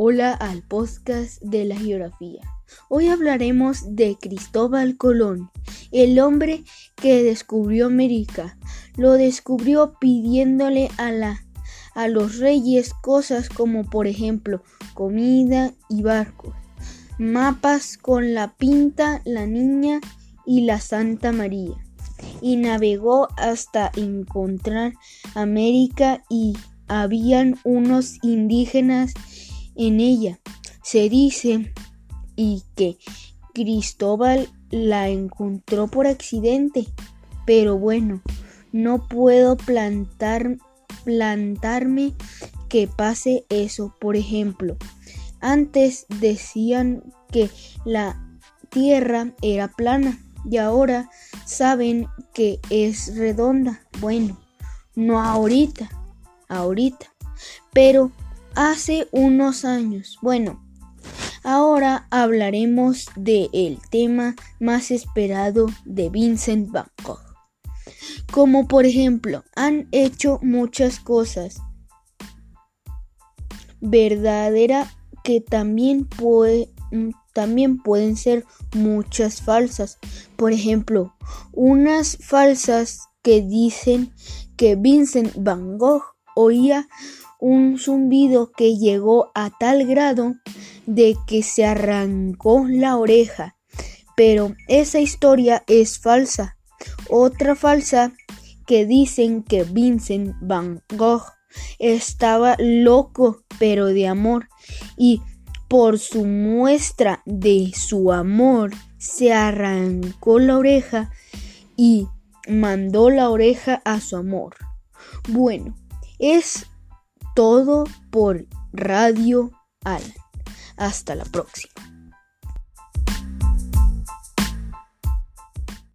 Hola al podcast de la geografía. Hoy hablaremos de Cristóbal Colón, el hombre que descubrió América. Lo descubrió pidiéndole a, la, a los reyes cosas como por ejemplo comida y barcos, mapas con la pinta, la niña y la Santa María. Y navegó hasta encontrar América y habían unos indígenas en ella. Se dice y que Cristóbal la encontró por accidente. Pero bueno, no puedo plantar, plantarme que pase eso. Por ejemplo, antes decían que la tierra era plana y ahora saben que es redonda. Bueno, no ahorita, ahorita. Pero hace unos años. Bueno, ahora hablaremos del tema más esperado de Vincent Van Gogh. Como por ejemplo, han hecho muchas cosas verdadera que también puede también pueden ser muchas falsas. Por ejemplo, unas falsas que dicen que Vincent Van Gogh oía un zumbido que llegó a tal grado de que se arrancó la oreja. Pero esa historia es falsa. Otra falsa que dicen que Vincent Van Gogh estaba loco pero de amor y por su muestra de su amor se arrancó la oreja y mandó la oreja a su amor. Bueno, es todo por Radio Alan. Hasta la próxima.